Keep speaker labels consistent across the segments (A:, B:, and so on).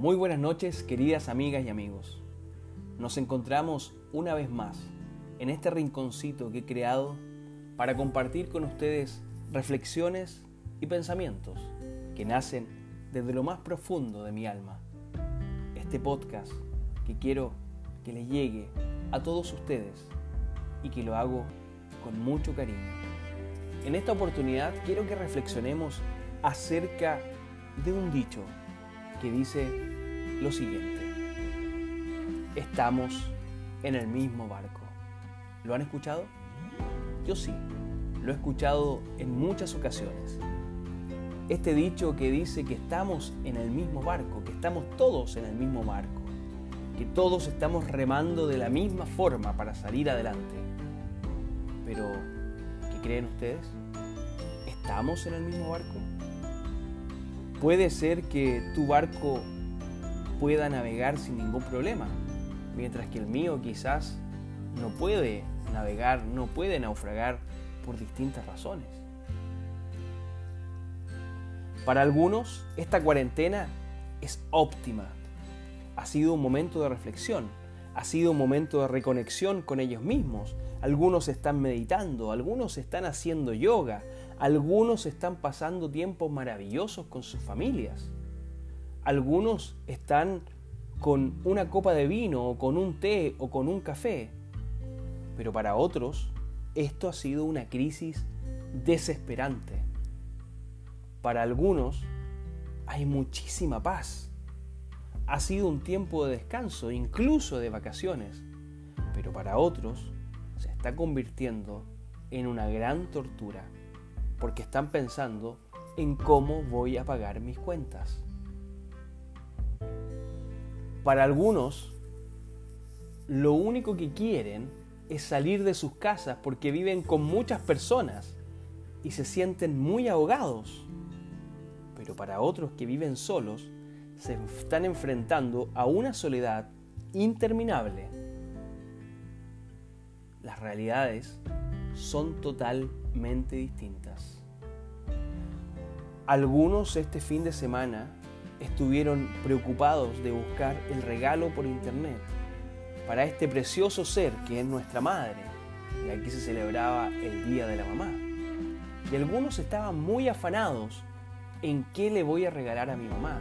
A: Muy buenas noches, queridas amigas y amigos. Nos encontramos una vez más en este rinconcito que he creado para compartir con ustedes reflexiones y pensamientos que nacen desde lo más profundo de mi alma. Este podcast que quiero que les llegue a todos ustedes y que lo hago con mucho cariño. En esta oportunidad quiero que reflexionemos acerca de un dicho que dice lo siguiente. Estamos en el mismo barco. ¿Lo han escuchado? Yo sí, lo he escuchado en muchas ocasiones. Este dicho que dice que estamos en el mismo barco, que estamos todos en el mismo barco, que todos estamos remando de la misma forma para salir adelante. Pero, ¿qué creen ustedes? ¿Estamos en el mismo barco? Puede ser que tu barco pueda navegar sin ningún problema, mientras que el mío quizás no puede navegar, no puede naufragar por distintas razones. Para algunos, esta cuarentena es óptima. Ha sido un momento de reflexión, ha sido un momento de reconexión con ellos mismos. Algunos están meditando, algunos están haciendo yoga, algunos están pasando tiempos maravillosos con sus familias. Algunos están con una copa de vino o con un té o con un café. Pero para otros esto ha sido una crisis desesperante. Para algunos hay muchísima paz. Ha sido un tiempo de descanso, incluso de vacaciones. Pero para otros se está convirtiendo en una gran tortura porque están pensando en cómo voy a pagar mis cuentas. Para algunos, lo único que quieren es salir de sus casas porque viven con muchas personas y se sienten muy ahogados. Pero para otros que viven solos, se están enfrentando a una soledad interminable. Las realidades son totalmente distintas. Algunos este fin de semana estuvieron preocupados de buscar el regalo por internet para este precioso ser que es nuestra madre, y aquí se celebraba el Día de la Mamá. Y algunos estaban muy afanados en qué le voy a regalar a mi mamá,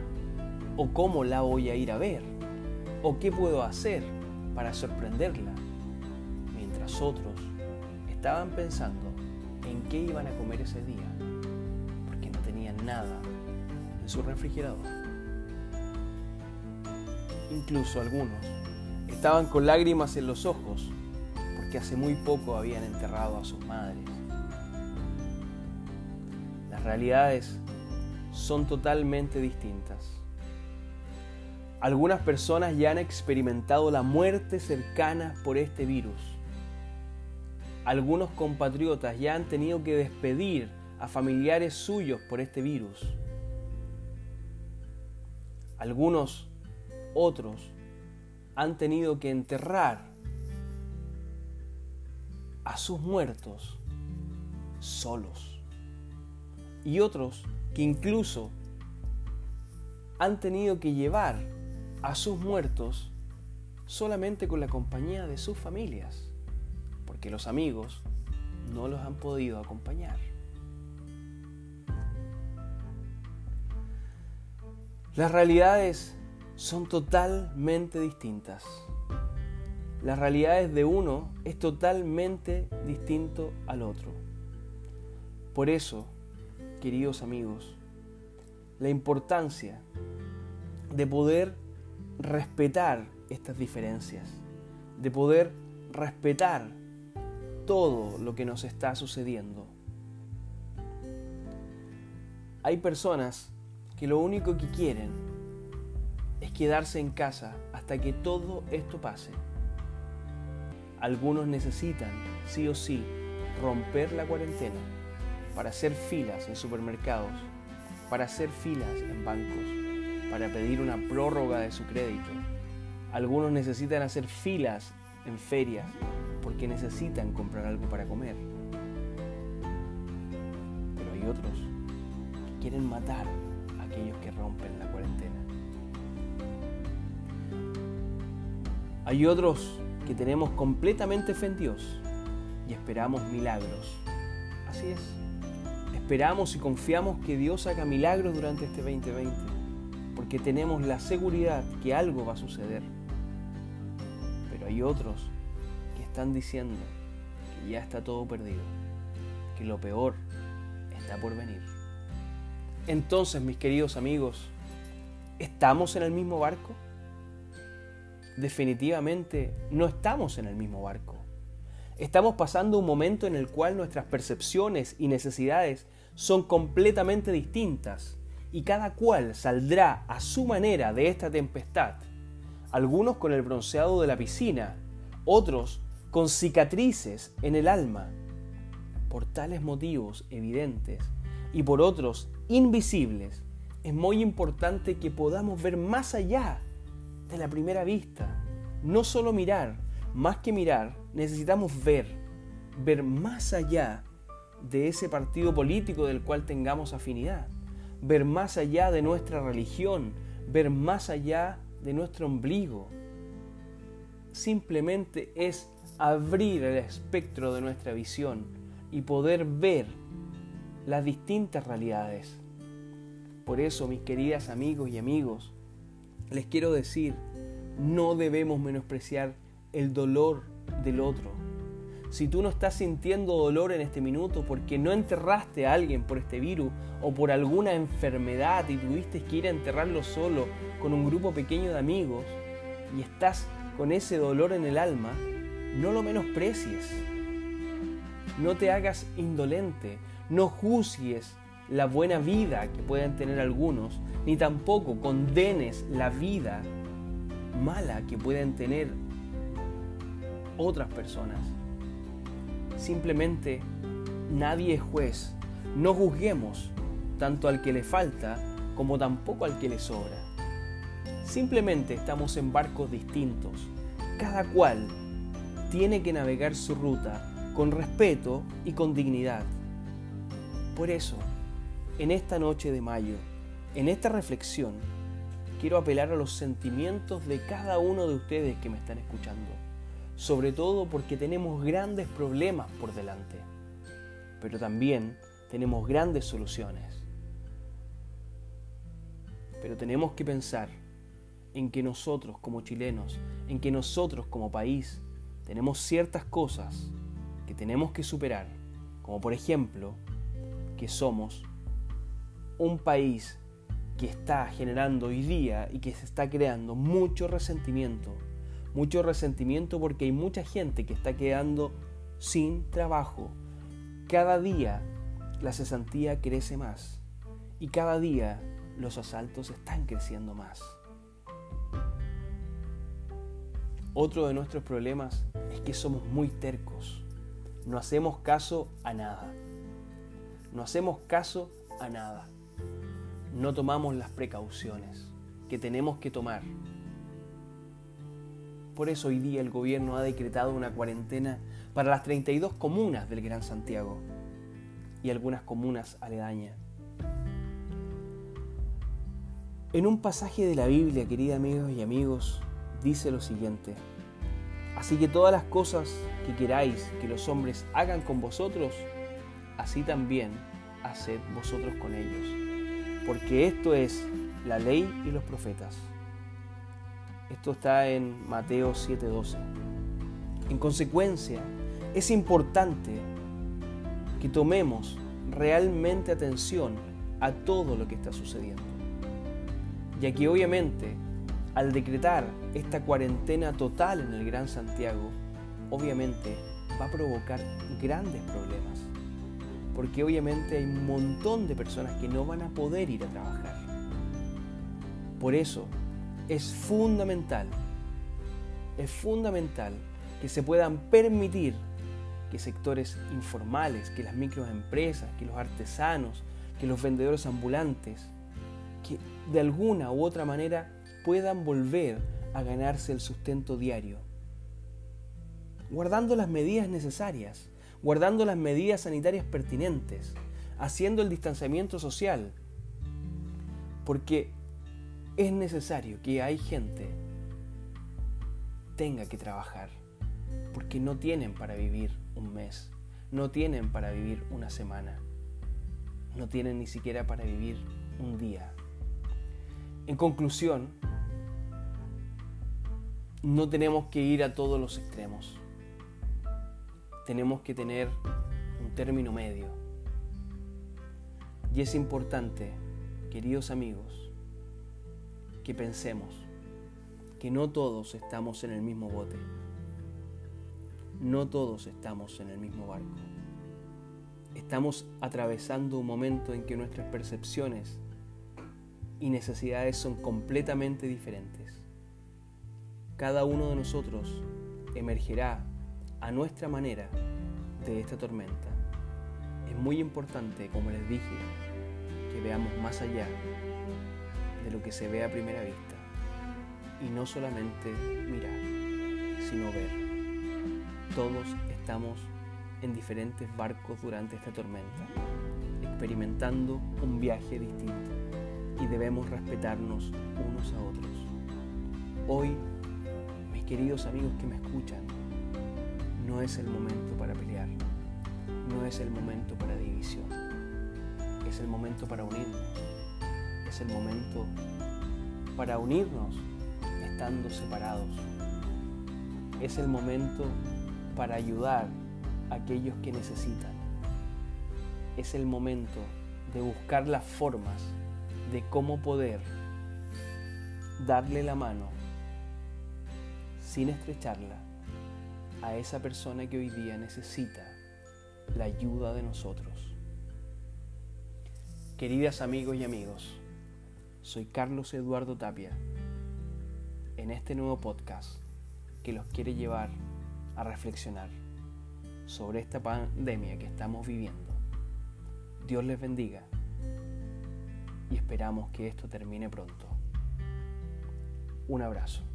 A: o cómo la voy a ir a ver, o qué puedo hacer para sorprenderla, mientras otros estaban pensando en qué iban a comer ese día, porque no tenían nada en su refrigerador. Incluso algunos estaban con lágrimas en los ojos porque hace muy poco habían enterrado a sus madres. Las realidades son totalmente distintas. Algunas personas ya han experimentado la muerte cercana por este virus algunos compatriotas ya han tenido que despedir a familiares suyos por este virus. Algunos otros han tenido que enterrar a sus muertos solos. Y otros que incluso han tenido que llevar a sus muertos solamente con la compañía de sus familias porque los amigos no los han podido acompañar. Las realidades son totalmente distintas. Las realidades de uno es totalmente distinto al otro. Por eso, queridos amigos, la importancia de poder respetar estas diferencias, de poder respetar todo lo que nos está sucediendo. Hay personas que lo único que quieren es quedarse en casa hasta que todo esto pase. Algunos necesitan, sí o sí, romper la cuarentena para hacer filas en supermercados, para hacer filas en bancos, para pedir una prórroga de su crédito. Algunos necesitan hacer filas en ferias porque necesitan comprar algo para comer. Pero hay otros que quieren matar a aquellos que rompen la cuarentena. Hay otros que tenemos completamente fe en Dios y esperamos milagros. Así es. Esperamos y confiamos que Dios haga milagros durante este 2020, porque tenemos la seguridad que algo va a suceder. Pero hay otros que están diciendo que ya está todo perdido, que lo peor está por venir. Entonces, mis queridos amigos, ¿estamos en el mismo barco? Definitivamente no estamos en el mismo barco. Estamos pasando un momento en el cual nuestras percepciones y necesidades son completamente distintas y cada cual saldrá a su manera de esta tempestad. Algunos con el bronceado de la piscina, otros con cicatrices en el alma. Por tales motivos evidentes y por otros invisibles, es muy importante que podamos ver más allá de la primera vista. No solo mirar, más que mirar, necesitamos ver, ver más allá de ese partido político del cual tengamos afinidad, ver más allá de nuestra religión, ver más allá de nuestro ombligo. Simplemente es abrir el espectro de nuestra visión y poder ver las distintas realidades. Por eso, mis queridas amigos y amigos, les quiero decir, no debemos menospreciar el dolor del otro. Si tú no estás sintiendo dolor en este minuto porque no enterraste a alguien por este virus o por alguna enfermedad y tuviste que ir a enterrarlo solo con un grupo pequeño de amigos y estás con ese dolor en el alma, no lo menosprecies. No te hagas indolente, no juzgues la buena vida que pueden tener algunos, ni tampoco condenes la vida mala que pueden tener otras personas. Simplemente nadie es juez. No juzguemos tanto al que le falta como tampoco al que le sobra. Simplemente estamos en barcos distintos. Cada cual tiene que navegar su ruta con respeto y con dignidad. Por eso, en esta noche de mayo, en esta reflexión, quiero apelar a los sentimientos de cada uno de ustedes que me están escuchando, sobre todo porque tenemos grandes problemas por delante, pero también tenemos grandes soluciones. Pero tenemos que pensar en que nosotros como chilenos, en que nosotros como país, tenemos ciertas cosas que tenemos que superar, como por ejemplo que somos un país que está generando hoy día y que se está creando mucho resentimiento. Mucho resentimiento porque hay mucha gente que está quedando sin trabajo. Cada día la cesantía crece más y cada día los asaltos están creciendo más. Otro de nuestros problemas es que somos muy tercos. No hacemos caso a nada. No hacemos caso a nada no tomamos las precauciones que tenemos que tomar. Por eso hoy día el gobierno ha decretado una cuarentena para las 32 comunas del Gran Santiago y algunas comunas aledañas. En un pasaje de la Biblia, queridos amigos y amigos, dice lo siguiente. Así que todas las cosas que queráis que los hombres hagan con vosotros, así también haced vosotros con ellos porque esto es la ley y los profetas. Esto está en Mateo 7:12. En consecuencia, es importante que tomemos realmente atención a todo lo que está sucediendo. Ya que obviamente al decretar esta cuarentena total en el Gran Santiago, obviamente va a provocar grandes problemas porque obviamente hay un montón de personas que no van a poder ir a trabajar. Por eso es fundamental, es fundamental que se puedan permitir que sectores informales, que las microempresas, que los artesanos, que los vendedores ambulantes, que de alguna u otra manera puedan volver a ganarse el sustento diario, guardando las medidas necesarias guardando las medidas sanitarias pertinentes, haciendo el distanciamiento social, porque es necesario que hay gente tenga que trabajar, porque no tienen para vivir un mes, no tienen para vivir una semana, no tienen ni siquiera para vivir un día. En conclusión, no tenemos que ir a todos los extremos. Tenemos que tener un término medio. Y es importante, queridos amigos, que pensemos que no todos estamos en el mismo bote. No todos estamos en el mismo barco. Estamos atravesando un momento en que nuestras percepciones y necesidades son completamente diferentes. Cada uno de nosotros emergerá a nuestra manera de esta tormenta. Es muy importante, como les dije, que veamos más allá de lo que se ve a primera vista y no solamente mirar, sino ver. Todos estamos en diferentes barcos durante esta tormenta, experimentando un viaje distinto y debemos respetarnos unos a otros. Hoy, mis queridos amigos que me escuchan, no es el momento para pelear, no es el momento para división, es el momento para unirnos, es el momento para unirnos estando separados, es el momento para ayudar a aquellos que necesitan, es el momento de buscar las formas de cómo poder darle la mano sin estrecharla a esa persona que hoy día necesita la ayuda de nosotros. Queridas amigos y amigos, soy Carlos Eduardo Tapia en este nuevo podcast que los quiere llevar a reflexionar sobre esta pandemia que estamos viviendo. Dios les bendiga y esperamos que esto termine pronto. Un abrazo.